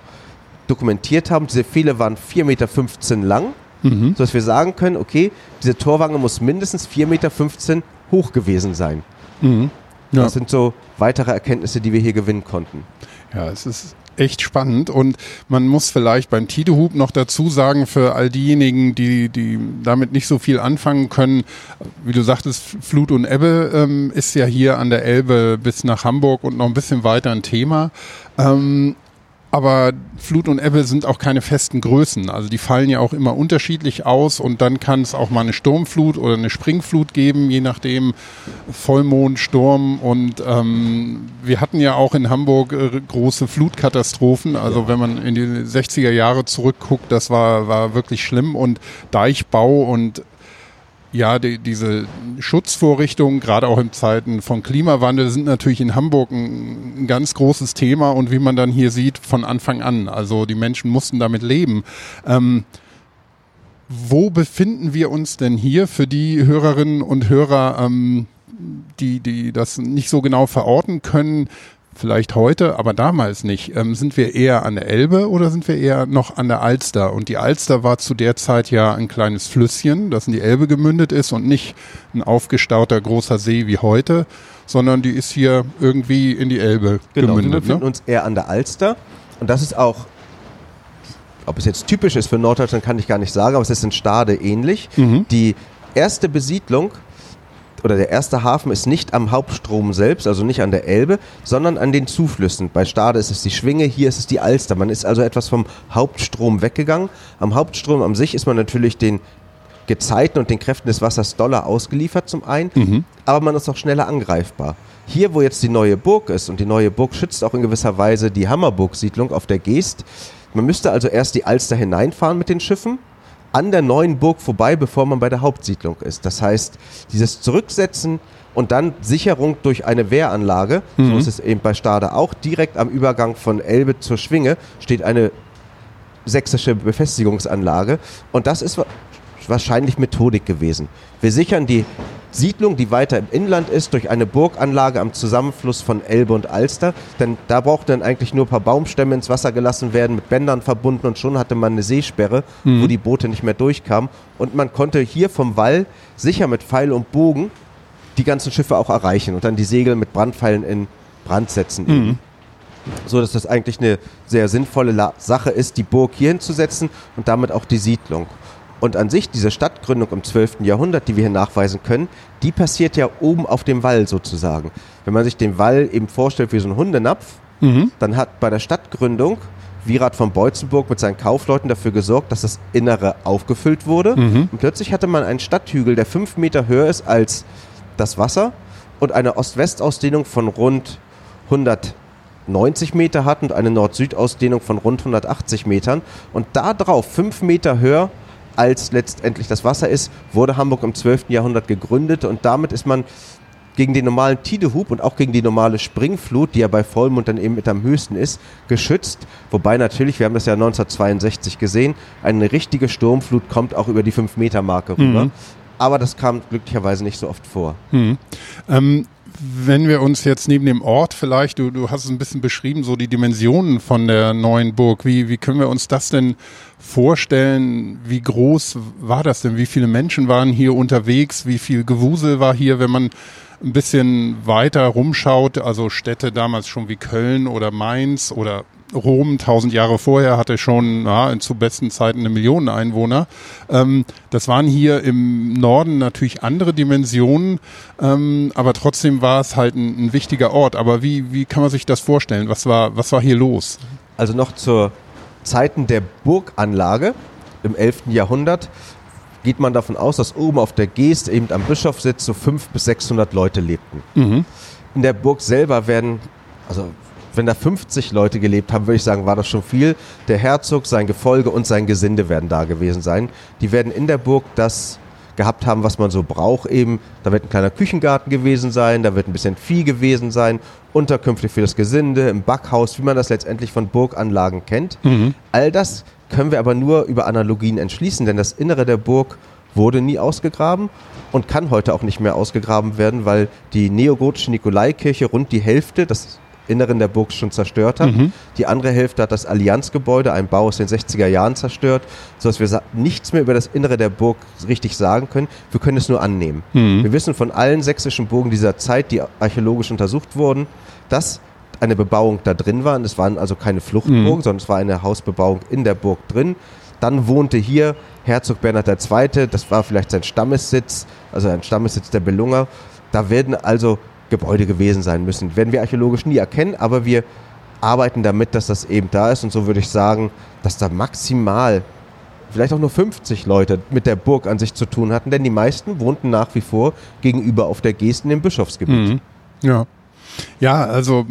dokumentiert haben. Diese Pfähle waren 4,15 Meter lang, Mhm. sodass wir sagen können, okay, diese Torwange muss mindestens 4,15 Meter hoch gewesen sein. Mhm. Ja. Das sind so weitere Erkenntnisse, die wir hier gewinnen konnten. Ja, es ist echt spannend und man muss vielleicht beim Tidehub noch dazu sagen, für all diejenigen, die, die damit nicht so viel anfangen können, wie du sagtest, Flut und Ebbe ähm, ist ja hier an der Elbe bis nach Hamburg und noch ein bisschen weiter ein Thema. Ähm, aber Flut und Ebbe sind auch keine festen Größen. Also die fallen ja auch immer unterschiedlich aus und dann kann es auch mal eine Sturmflut oder eine Springflut geben, je nachdem Vollmond, Sturm und ähm, wir hatten ja auch in Hamburg äh, große Flutkatastrophen. Also wenn man in die 60er Jahre zurückguckt, das war, war wirklich schlimm und Deichbau und ja, die, diese Schutzvorrichtungen, gerade auch in Zeiten von Klimawandel, sind natürlich in Hamburg ein, ein ganz großes Thema und wie man dann hier sieht, von Anfang an. Also die Menschen mussten damit leben. Ähm, wo befinden wir uns denn hier für die Hörerinnen und Hörer, ähm, die, die das nicht so genau verorten können? Vielleicht heute, aber damals nicht. Ähm, sind wir eher an der Elbe oder sind wir eher noch an der Alster? Und die Alster war zu der Zeit ja ein kleines Flüsschen, das in die Elbe gemündet ist und nicht ein aufgestauter großer See wie heute, sondern die ist hier irgendwie in die Elbe Genau, wir gemündet. befinden Ne? uns eher an der Alster. Und das ist auch, ob es jetzt typisch ist für Norddeutschland, kann ich gar nicht sagen, aber es ist in Stade ähnlich. Mhm. Die erste Besiedlung oder der erste Hafen ist nicht am Hauptstrom selbst, also nicht an der Elbe, sondern an den Zuflüssen. Bei Stade ist es die Schwinge, hier ist es die Alster. Man ist also etwas vom Hauptstrom weggegangen. Am Hauptstrom an sich ist man natürlich den Gezeiten und den Kräften des Wassers doller ausgeliefert zum einen, Mhm. aber man ist auch schneller angreifbar. Hier, wo jetzt die neue Burg ist, und die neue Burg schützt auch in gewisser Weise die Hammerburg-Siedlung auf der Geest, man müsste also erst die Alster hineinfahren mit den Schiffen, an der neuen Burg vorbei, bevor man bei der Hauptsiedlung ist. Das heißt, dieses Zurücksetzen und dann Sicherung durch eine Wehranlage, so ist es eben bei Stade auch, direkt am Übergang von Elbe zur Schwinge steht eine sächsische Befestigungsanlage und das ist wa- wahrscheinlich Methodik gewesen. Wir sichern die Siedlung, die weiter im Inland ist, durch eine Burganlage am Zusammenfluss von Elbe und Alster, denn da brauchten dann eigentlich nur ein paar Baumstämme ins Wasser gelassen werden, mit Bändern verbunden und schon hatte man eine Seesperre, wo die Boote nicht mehr durchkamen und man konnte hier vom Wall sicher mit Pfeil und Bogen die ganzen Schiffe auch erreichen und dann die Segel mit Brandpfeilen in Brand setzen. eben so dass das eigentlich eine sehr sinnvolle Sache ist, die Burg hier hinzusetzen und damit auch die Siedlung. Und an sich, diese Stadtgründung im 12. Jahrhundert, die wir hier nachweisen können, die passiert ja oben auf dem Wall sozusagen. Wenn man sich den Wall eben vorstellt wie so ein Hundenapf, Mhm. dann hat bei der Stadtgründung Wierat von Beutzenburg mit seinen Kaufleuten dafür gesorgt, dass das Innere aufgefüllt wurde. Mhm. Und plötzlich hatte man einen Stadthügel, der fünf Meter höher ist als das Wasser und eine Ost-West-Ausdehnung von rund 190 Meter hat und eine Nord-Süd-Ausdehnung von rund 180 Metern. Und da drauf, fünf Meter höher als letztendlich das Wasser ist, wurde Hamburg im 12. Jahrhundert gegründet und damit ist man gegen den normalen Tidehub und auch gegen die normale Springflut, die ja bei Vollmond dann eben mit am höchsten ist, geschützt. Wobei natürlich, wir haben das ja 1962 gesehen, eine richtige Sturmflut kommt auch über die 5-Meter-Marke rüber. Aber das kam glücklicherweise nicht so oft vor. Hm. Ähm, wenn wir uns jetzt neben dem Ort vielleicht, du, du hast es ein bisschen beschrieben, so die Dimensionen von der neuen Burg, wie, wie können wir uns das denn vorstellen? Wie groß war das denn? Wie viele Menschen waren hier unterwegs? Wie viel Gewusel war hier, wenn man ein bisschen weiter rumschaut, also Städte damals schon wie Köln oder Mainz oder Rom, tausend Jahre vorher, hatte schon ja, zu besten Zeiten eine Million Einwohner. Ähm, das waren hier im Norden natürlich andere Dimensionen, ähm, aber trotzdem war es halt ein, ein, wichtiger Ort. Aber wie, wie kann man sich das vorstellen? Was war, was war hier los? Also noch zur Zeiten der Burganlage im 11. Jahrhundert geht man davon aus, dass oben auf der Geest eben am Bischofssitz so 500 bis 600 Leute lebten. Mhm. In der Burg selber werden, also wenn da 50 Leute gelebt haben, würde ich sagen, war das schon viel. Der Herzog, sein Gefolge und sein Gesinde werden da gewesen sein. Die werden in der Burg das gehabt haben, was man so braucht eben. Da wird ein kleiner Küchengarten gewesen sein, da wird ein bisschen Vieh gewesen sein, Unterkünfte für das Gesinde, im Backhaus, wie man das letztendlich von Burganlagen kennt. Mhm. All das können wir aber nur über Analogien entschließen, denn das Innere der Burg wurde nie ausgegraben und kann heute auch nicht mehr ausgegraben werden, weil die neogotische Nikolaikirche rund die Hälfte, das Inneren der Burg schon zerstört hat. Mhm. Die andere Hälfte hat das Allianzgebäude, ein Bau aus den 60er Jahren zerstört, sodass wir nichts mehr über das Innere der Burg richtig sagen können. Wir können es nur annehmen. Mhm. Wir wissen von allen sächsischen Burgen dieser Zeit, die archäologisch untersucht wurden, dass eine Bebauung da drin war. Und es waren also keine Fluchtburgen, mhm. sondern es war eine Hausbebauung in der Burg drin. Dann wohnte hier Herzog Bernhard II., das war vielleicht sein Stammessitz, also ein Stammessitz der Belunger. Da werden also Gebäude gewesen sein müssen. Werden wir archäologisch nie erkennen, aber wir arbeiten damit, dass das eben da ist. Und so würde ich sagen, dass da maximal vielleicht auch nur 50 Leute mit der Burg an sich zu tun hatten, denn die meisten wohnten nach wie vor gegenüber auf der Gesten im Bischofsgebiet. Mhm. Ja. Ja, also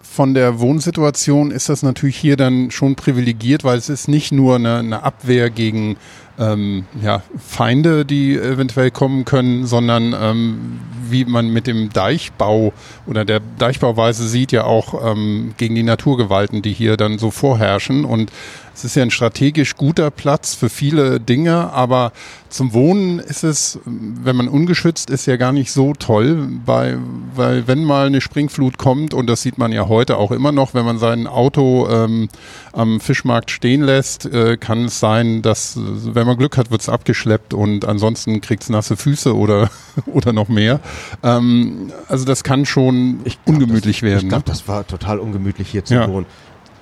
von der Wohnsituation ist das natürlich hier dann schon privilegiert, weil es ist nicht nur eine, eine Abwehr gegen ähm, ja, Feinde, die eventuell kommen können, sondern ähm, wie man mit dem Deichbau oder der Deichbauweise sieht, ja auch ähm, gegen die Naturgewalten, die hier dann so vorherrschen. Und es ist ja ein strategisch guter Platz für viele Dinge, aber zum Wohnen ist es, wenn man ungeschützt ist, ja gar nicht so toll, bei, weil wenn mal eine Springflut kommt, und das sieht man ja heute auch immer noch, wenn man sein Auto ähm, am Fischmarkt stehen lässt, äh, kann es sein, dass, wenn man Glück hat, wird es abgeschleppt und ansonsten kriegt es nasse Füße oder, oder noch mehr. Ähm, also das kann schon glaub, ungemütlich das, werden. Ich glaube, ne? das war total ungemütlich hier zu ja. wohnen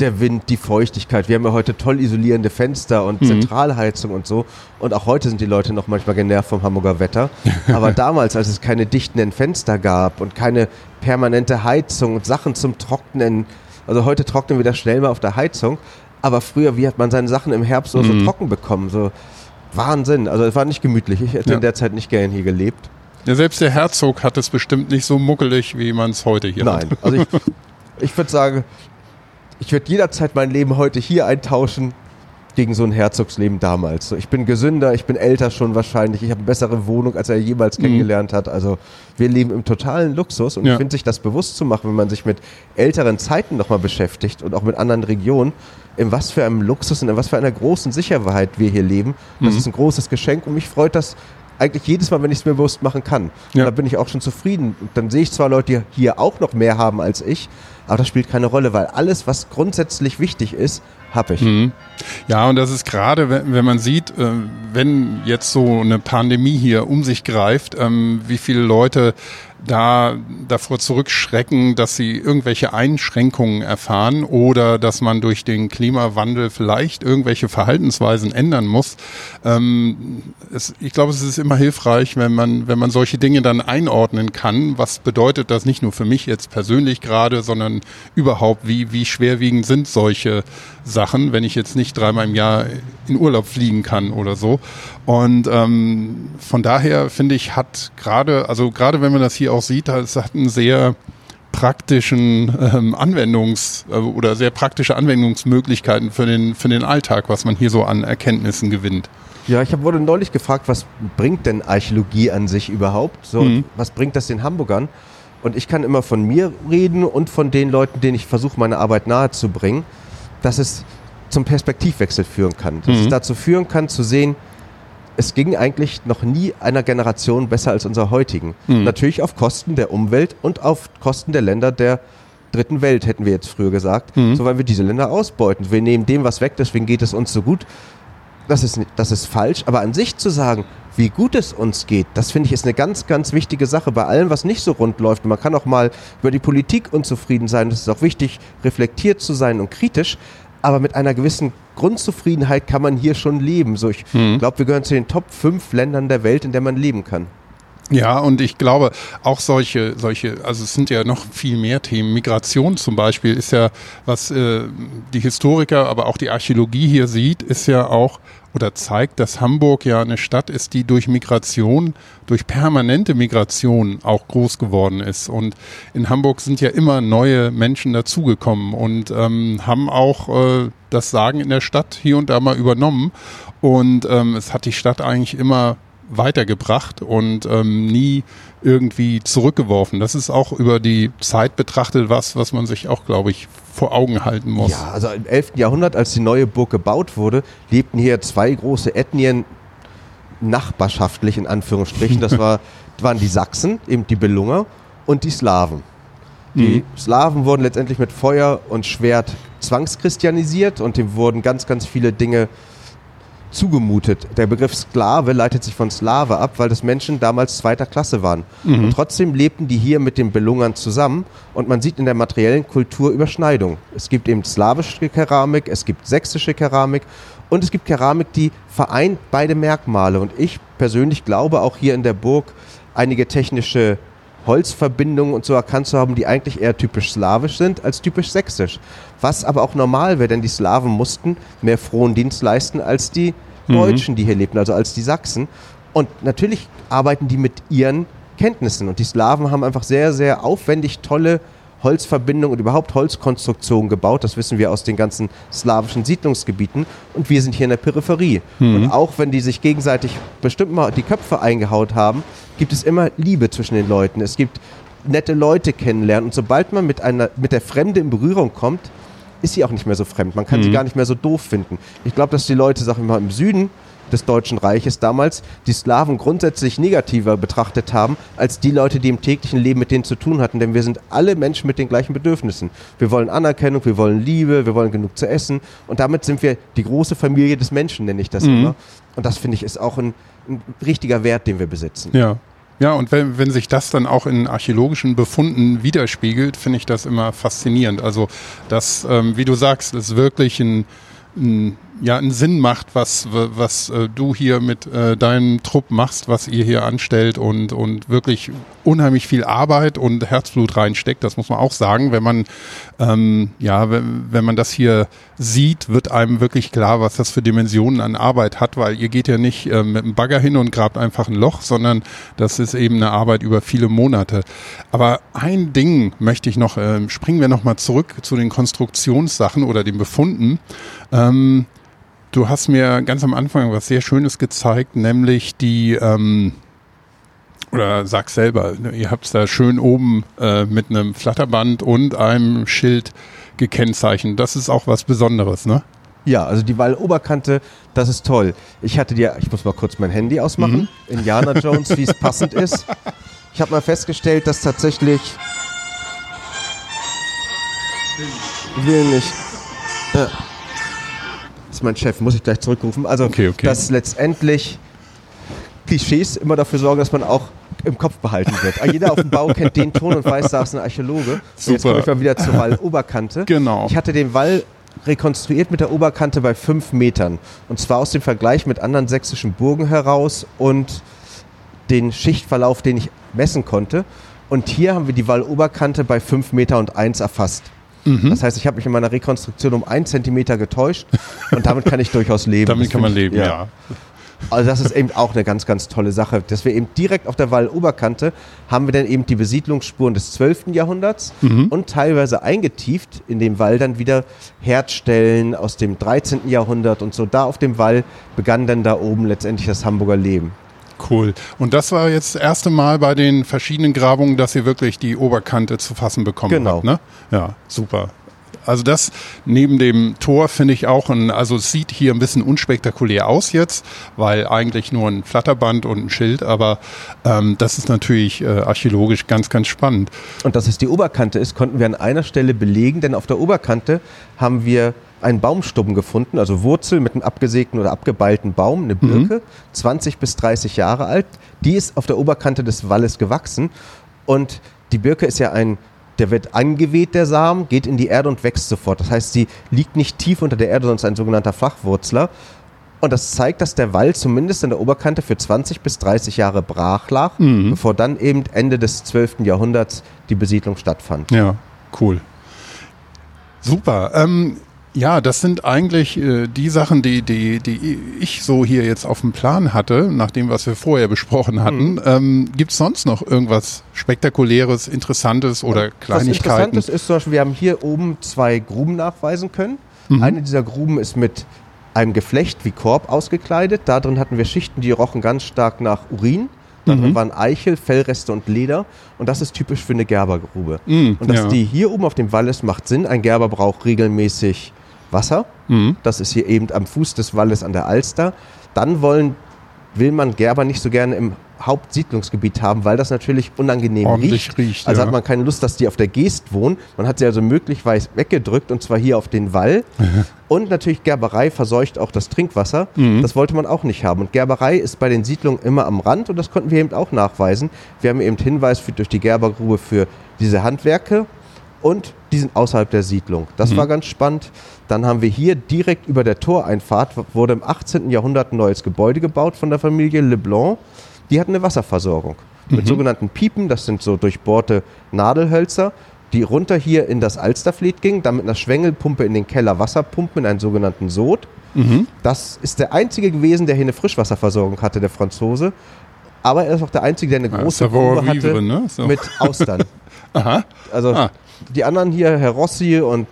der Wind, die Feuchtigkeit. Wir haben ja heute toll isolierende Fenster und mhm. Zentralheizung und so. Und auch heute sind die Leute noch manchmal genervt vom Hamburger Wetter. Aber damals, als es keine dichtenden Fenster gab und keine permanente Heizung und Sachen zum Trocknen, also heute trocknen wir das schnell mal auf der Heizung. Aber früher, wie hat man seine Sachen im Herbst so, mhm. so trocken bekommen? So Wahnsinn. Also es war nicht gemütlich. Ich hätte ja. in der Zeit nicht gern hier gelebt. Ja, selbst der Herzog hat es bestimmt nicht so muckelig, wie man es heute hier Nein. hat. Nein, also ich, ich würde sagen, ich würde jederzeit mein Leben heute hier eintauschen gegen so ein Herzogsleben damals. ich bin gesünder, ich bin älter schon wahrscheinlich, ich habe eine bessere Wohnung, als er jemals mhm. kennengelernt hat. Also wir leben im totalen Luxus und ja. ich finde sich das bewusst zu machen, wenn man sich mit älteren Zeiten nochmal beschäftigt und auch mit anderen Regionen, in was für einem Luxus und in was für einer großen Sicherheit wir hier leben. Das mhm. ist ein großes Geschenk und mich freut das eigentlich jedes Mal, wenn ich es mir bewusst machen kann. Ja. da bin ich auch schon zufrieden. Und dann sehe ich zwar Leute, die hier auch noch mehr haben als ich, aber das spielt keine Rolle, weil alles, was grundsätzlich wichtig ist, habe ich. Mhm. Ja, und das ist gerade, wenn, wenn man sieht, äh, wenn jetzt so eine Pandemie hier um sich greift, ähm, wie viele Leute da davor zurückschrecken, dass sie irgendwelche Einschränkungen erfahren oder dass man durch den Klimawandel vielleicht irgendwelche Verhaltensweisen ändern muss. Ähm, es, ich glaube, es ist immer hilfreich, wenn man, wenn man solche Dinge dann einordnen kann. Was bedeutet das nicht nur für mich jetzt persönlich gerade, sondern überhaupt, wie, wie schwerwiegend sind solche Sachen, wenn ich jetzt nicht dreimal im Jahr in Urlaub fliegen kann oder so. Und ähm, von daher finde ich, hat gerade, also gerade wenn man das hier auch sieht, es hat einen sehr praktischen ähm, Anwendungs- äh, oder sehr praktische Anwendungsmöglichkeiten für den, für den Alltag, was man hier so an Erkenntnissen gewinnt. Ja, ich wurde neulich gefragt, was bringt denn Archäologie an sich überhaupt? So, mhm. Was bringt das den Hamburgern? Und ich kann immer von mir reden und von den Leuten, denen ich versuche, meine Arbeit nahezubringen dass es zum Perspektivwechsel führen kann. Dass mhm. es dazu führen kann, zu sehen, es ging eigentlich noch nie einer Generation besser als unserer heutigen. Mhm. Natürlich auf Kosten der Umwelt und auf Kosten der Länder der dritten Welt, hätten wir jetzt früher gesagt, mhm. so weil wir diese Länder ausbeuten. Wir nehmen dem was weg, deswegen geht es uns so gut. Das ist, das ist falsch, aber an sich zu sagen, wie gut es uns geht, das finde ich ist eine ganz, ganz wichtige Sache bei allem, was nicht so rund läuft. Man kann auch mal über die Politik unzufrieden sein. Es ist auch wichtig, reflektiert zu sein und kritisch aber mit einer gewissen Grundzufriedenheit kann man hier schon leben. So, ich mhm. glaube, wir gehören zu den Top 5 Ländern der Welt, in der man leben kann. Ja, und ich glaube, auch solche, solche, also es sind ja noch viel mehr Themen. Migration zum Beispiel ist ja, was äh, die Historiker, aber auch die Archäologie hier sieht, ist ja auch oder zeigt, dass Hamburg ja eine Stadt ist, die durch Migration, durch permanente Migration auch groß geworden ist. Und in Hamburg sind ja immer neue Menschen dazugekommen und ähm, haben auch äh, das Sagen in der Stadt hier und da mal übernommen. Und ähm, es hat die Stadt eigentlich immer weitergebracht und ähm, nie irgendwie zurückgeworfen. Das ist auch über die Zeit betrachtet was, was man sich auch, glaube ich, vor Augen halten muss. Ja, also im 11. Jahrhundert, als die neue Burg gebaut wurde, lebten hier zwei große Ethnien nachbarschaftlich in Anführungsstrichen. Das war, waren die Sachsen, eben die Belunger und die Slawen. Die mhm. Slawen wurden letztendlich mit Feuer und Schwert zwangschristianisiert und dem wurden ganz, ganz viele Dinge zugemutet. Der Begriff Sklave leitet sich von Slave ab, weil das Menschen damals zweiter Klasse waren. Mhm. Und trotzdem lebten die hier mit den Belungern zusammen und man sieht in der materiellen Kultur Überschneidung. Es gibt eben slawische Keramik, es gibt sächsische Keramik und es gibt Keramik, die vereint beide Merkmale. Und ich persönlich glaube auch hier in der Burg einige technische Holzverbindungen und so erkannt zu haben, die eigentlich eher typisch slawisch sind als typisch sächsisch. Was aber auch normal wäre, denn die Slawen mussten mehr frohen Dienst leisten als die mhm. Deutschen, mhm. die hier lebten, also als die Sachsen. Und natürlich arbeiten die mit ihren Kenntnissen. Und die Slawen haben einfach sehr, sehr aufwendig tolle Holzverbindungen und überhaupt Holzkonstruktionen gebaut. Das wissen wir aus den ganzen slawischen Siedlungsgebieten. Und wir sind hier in der Peripherie. Mhm. Und auch wenn die sich gegenseitig bestimmt mal die Köpfe eingehaut haben, gibt es immer Liebe zwischen den Leuten. Es gibt nette Leute kennenlernen. Und sobald man mit, einer, mit der Fremde in Berührung kommt, ist sie auch nicht mehr so fremd. Man kann mhm. sie gar nicht mehr so doof finden. Ich glaube, dass die Leute, sagen wir mal, im Süden des Deutschen Reiches damals die Slawen grundsätzlich negativer betrachtet haben als die Leute, die im täglichen Leben mit denen zu tun hatten. Denn wir sind alle Menschen mit den gleichen Bedürfnissen. Wir wollen Anerkennung, wir wollen Liebe, wir wollen genug zu essen. Und damit sind wir die große Familie des Menschen, nenne ich das mhm. immer. Und das finde ich ist auch ein, ein richtiger Wert, den wir besitzen. Ja. Ja, und wenn, wenn sich das dann auch in archäologischen Befunden widerspiegelt, finde ich das immer faszinierend. Also, dass, ähm, wie du sagst, es wirklich ein, ein ja einen Sinn macht, was, was äh, du hier mit äh, deinem Trupp machst, was ihr hier anstellt und, und wirklich unheimlich viel Arbeit und Herzblut reinsteckt. Das muss man auch sagen. Wenn man, ähm, ja, wenn, wenn man das hier sieht, wird einem wirklich klar, was das für Dimensionen an Arbeit hat, weil ihr geht ja nicht äh, mit dem Bagger hin und grabt einfach ein Loch, sondern das ist eben eine Arbeit über viele Monate. Aber ein Ding möchte ich noch, äh, springen wir nochmal zurück zu den Konstruktionssachen oder den Befunden. Ähm, Du hast mir ganz am Anfang was sehr Schönes gezeigt, nämlich die, ähm, oder sag selber, ihr habt es da schön oben äh, mit einem Flatterband und einem Schild gekennzeichnet. Das ist auch was Besonderes, ne? Ja, also die Walloberkante, das ist toll. Ich hatte dir, ich muss mal kurz mein Handy ausmachen, mhm. Indiana Jones, wie es passend ist. Ich habe mal festgestellt, dass tatsächlich. Ich will nicht. Äh, ist mein Chef, muss ich gleich zurückrufen. Also, okay, okay. dass letztendlich Klischees immer dafür sorgen, dass man auch im Kopf behalten wird. Ah, jeder auf dem Bau kennt den Ton und weiß, da ist ein Archäologe. Super. Jetzt komme ich mal wieder zur Walloberkante. Genau. Ich hatte den Wall rekonstruiert mit der Oberkante bei fünf Metern. Und zwar aus dem Vergleich mit anderen sächsischen Burgen heraus und den Schichtverlauf, den ich messen konnte. Und hier haben wir die Walloberkante bei fünf Meter und eins erfasst. Mhm. Das heißt, ich habe mich in meiner Rekonstruktion um einen Zentimeter getäuscht und damit kann ich durchaus leben. damit kann man leben, ja. ja. Also das ist eben auch eine ganz, ganz tolle Sache, dass wir eben direkt auf der Walloberkante haben wir dann eben die Besiedlungsspuren des 12. Jahrhunderts mhm. und teilweise eingetieft in dem Wall dann wieder Herdstellen aus dem 13. Jahrhundert und so. Da auf dem Wall begann dann da oben letztendlich das Hamburger Leben. Cool. Und das war jetzt das erste Mal bei den verschiedenen Grabungen, dass ihr wirklich die Oberkante zu fassen bekommen genau. habt, ne? Ja, super. Also das neben dem Tor finde ich auch ein, also es sieht hier ein bisschen unspektakulär aus jetzt, weil eigentlich nur ein Flatterband und ein Schild, aber ähm, das ist natürlich äh, archäologisch ganz, ganz spannend. Und dass es die Oberkante ist, konnten wir an einer Stelle belegen, denn auf der Oberkante haben wir einen Baumstuppen gefunden, also Wurzel mit einem abgesägten oder abgebeilten Baum, eine Birke, mhm. 20 bis 30 Jahre alt. Die ist auf der Oberkante des Walles gewachsen und die Birke ist ja ein, der wird angeweht, der Samen, geht in die Erde und wächst sofort. Das heißt, sie liegt nicht tief unter der Erde, sondern ist ein sogenannter Flachwurzler. Und das zeigt, dass der Wall zumindest in der Oberkante für 20 bis 30 Jahre brach lag, mhm. bevor dann eben Ende des 12. Jahrhunderts die Besiedlung stattfand. Ja, cool. Super. Ähm, ja, das sind eigentlich äh, die Sachen, die, die, die ich so hier jetzt auf dem Plan hatte, nach dem, was wir vorher besprochen hatten. Mhm. Ähm, Gibt es sonst noch irgendwas Spektakuläres, Interessantes oder Kleinigkeiten? Was Interessantes ist zum Beispiel, wir haben hier oben zwei Gruben nachweisen können. Mhm. Eine dieser Gruben ist mit einem Geflecht wie Korb ausgekleidet. Da drin hatten wir Schichten, die rochen ganz stark nach Urin. Da mhm. waren Eichel, Fellreste und Leder. Und das ist typisch für eine Gerbergrube. Mhm, und dass ja. die hier oben auf dem Wall ist, macht Sinn. Ein Gerber braucht regelmäßig Wasser. Mhm. Das ist hier eben am Fuß des Walles an der Alster. Dann wollen, will man Gerber nicht so gerne im Hauptsiedlungsgebiet haben, weil das natürlich unangenehm riecht. riecht. Also ja. hat man keine Lust, dass die auf der Geest wohnen. Man hat sie also möglichst weggedrückt und zwar hier auf den Wall. und natürlich Gerberei verseucht auch das Trinkwasser. Mhm. Das wollte man auch nicht haben. Und Gerberei ist bei den Siedlungen immer am Rand und das konnten wir eben auch nachweisen. Wir haben eben Hinweis für, durch die Gerbergrube für diese Handwerke und die sind außerhalb der Siedlung. Das mhm. war ganz spannend. Dann haben wir hier direkt über der Toreinfahrt, wurde im 18. Jahrhundert ein neues Gebäude gebaut von der Familie Leblanc. Die hatten eine Wasserversorgung mit mhm. sogenannten Piepen, das sind so durchbohrte Nadelhölzer, die runter hier in das Alsterfleet gingen, dann mit einer Schwengelpumpe in den Keller Wasser pumpen, in einen sogenannten Sod. Mhm. Das ist der einzige gewesen, der hier eine Frischwasserversorgung hatte, der Franzose. Aber er ist auch der einzige, der eine große Grube hatte ne? so. mit Austern. Aha. Also ah. die anderen hier, Herr Rossi und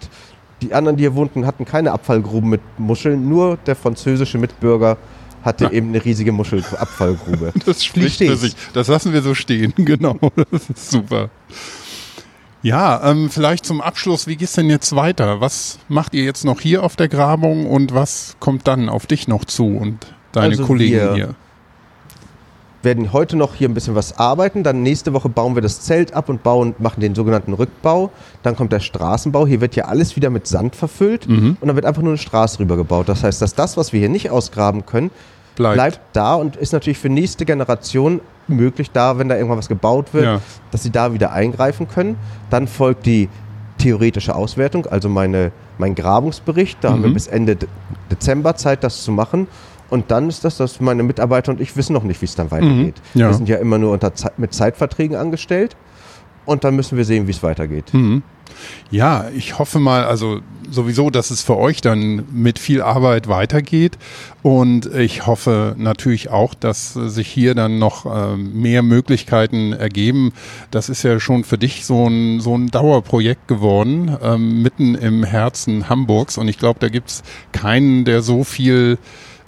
die anderen, die hier wohnten, hatten keine Abfallgruben mit Muscheln. Nur der französische Mitbürger hatte ja. eben eine riesige Muschelabfallgrube. Das spricht für sich. Das lassen wir so stehen, genau. Das ist super. Ja, ähm, vielleicht zum Abschluss, wie geht's denn jetzt weiter? Was macht ihr jetzt noch hier auf der Grabung und was kommt dann auf dich noch zu und deine also Kollegen hier? Werden heute noch hier ein bisschen was arbeiten. Dann nächste Woche bauen wir das Zelt ab und bauen, machen den sogenannten Rückbau. Dann kommt der Straßenbau. Hier wird ja alles wieder mit Sand verfüllt mhm. und dann wird einfach nur eine Straße rübergebaut. Das heißt, dass das, was wir hier nicht ausgraben können, bleibt, bleibt da und ist natürlich für nächste Generation möglich da, wenn da irgendwann was gebaut wird, ja. dass sie da wieder eingreifen können. Dann folgt die theoretische Auswertung, also meine, mein Grabungsbericht. Da mhm. haben wir mhm. bis Ende Dezember Zeit, das zu machen. Und dann ist das, dass meine Mitarbeiter und ich wissen noch nicht, wie es dann weitergeht. Mhm, ja. Wir sind ja immer nur unter mit Zeitverträgen angestellt und dann müssen wir sehen, wie es weitergeht. Mhm. Ja, ich hoffe mal, also sowieso, dass es für euch dann mit viel Arbeit weitergeht. Und ich hoffe natürlich auch, dass sich hier dann noch äh, mehr Möglichkeiten ergeben. Das ist ja schon für dich so ein, so ein Dauerprojekt geworden, ähm, mitten im Herzen Hamburgs. Und ich glaube, da gibt's keinen, der so viel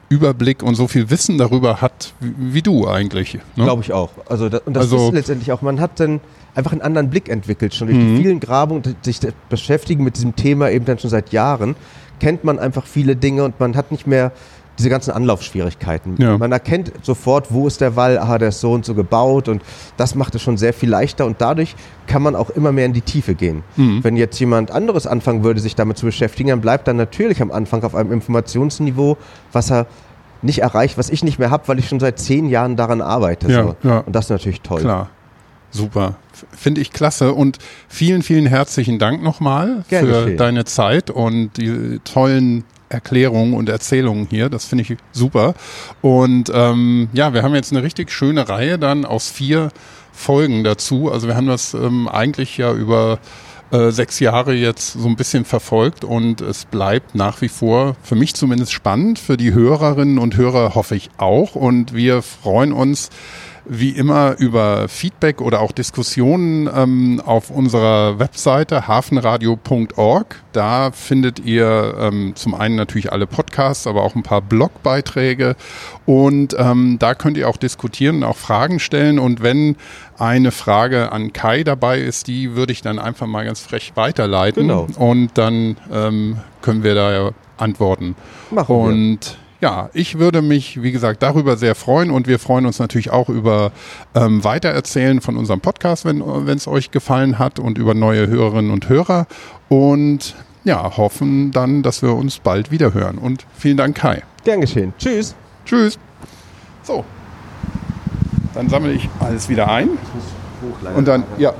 Überblick und so viel Wissen darüber hat wie, wie du eigentlich. Ne? Glaube ich auch. Also das, und das also, ist letztendlich auch, man hat dann einfach einen anderen Blick entwickelt, schon durch mhm. die vielen Grabungen, sich beschäftigen mit diesem Thema eben dann schon seit Jahren, kennt man einfach viele Dinge und man hat nicht mehr diese ganzen Anlaufschwierigkeiten. Ja. Man erkennt sofort, wo ist der Wall, aha, der ist so und so gebaut und das macht es schon sehr viel leichter und dadurch kann man auch immer mehr in die Tiefe gehen. Mhm. Wenn jetzt jemand anderes anfangen würde, sich damit zu beschäftigen, dann bleibt er natürlich am Anfang auf einem Informationsniveau, was er nicht erreicht, was ich nicht mehr habe, weil ich schon seit zehn Jahren daran arbeite. Ja, so. ja. Und das ist natürlich toll. Klar. Super. Finde ich klasse. Und vielen, vielen herzlichen Dank nochmal für deine Zeit und die tollen Erklärungen und Erzählungen hier. Das finde ich super. Und ähm, ja, wir haben jetzt eine richtig schöne Reihe dann aus vier Folgen dazu. Also wir haben das ähm, eigentlich ja über äh, sechs Jahre jetzt so ein bisschen verfolgt und es bleibt nach wie vor für mich zumindest spannend, für die Hörerinnen und Hörer hoffe ich auch. Und wir freuen uns, wie immer über Feedback oder auch Diskussionen ähm, auf unserer Webseite hafenradio.org. Da findet ihr ähm, zum einen natürlich alle Podcasts, aber auch ein paar Blogbeiträge. Und ähm, da könnt ihr auch diskutieren, auch Fragen stellen. Und wenn eine Frage an Kai dabei ist, die würde ich dann einfach mal ganz frech weiterleiten. Genau. Und dann ähm, können wir da antworten. Machen wir. Ja, ich würde mich, wie gesagt, darüber sehr freuen und wir freuen uns natürlich auch über ähm, Weitererzählen von unserem Podcast, wenn es euch gefallen hat und über neue Hörerinnen und Hörer und ja, hoffen dann, dass wir uns bald wieder hören. Und vielen Dank, Kai. Gern geschehen. Tschüss. Tschüss. So, dann sammle ich alles wieder ein und dann, ja.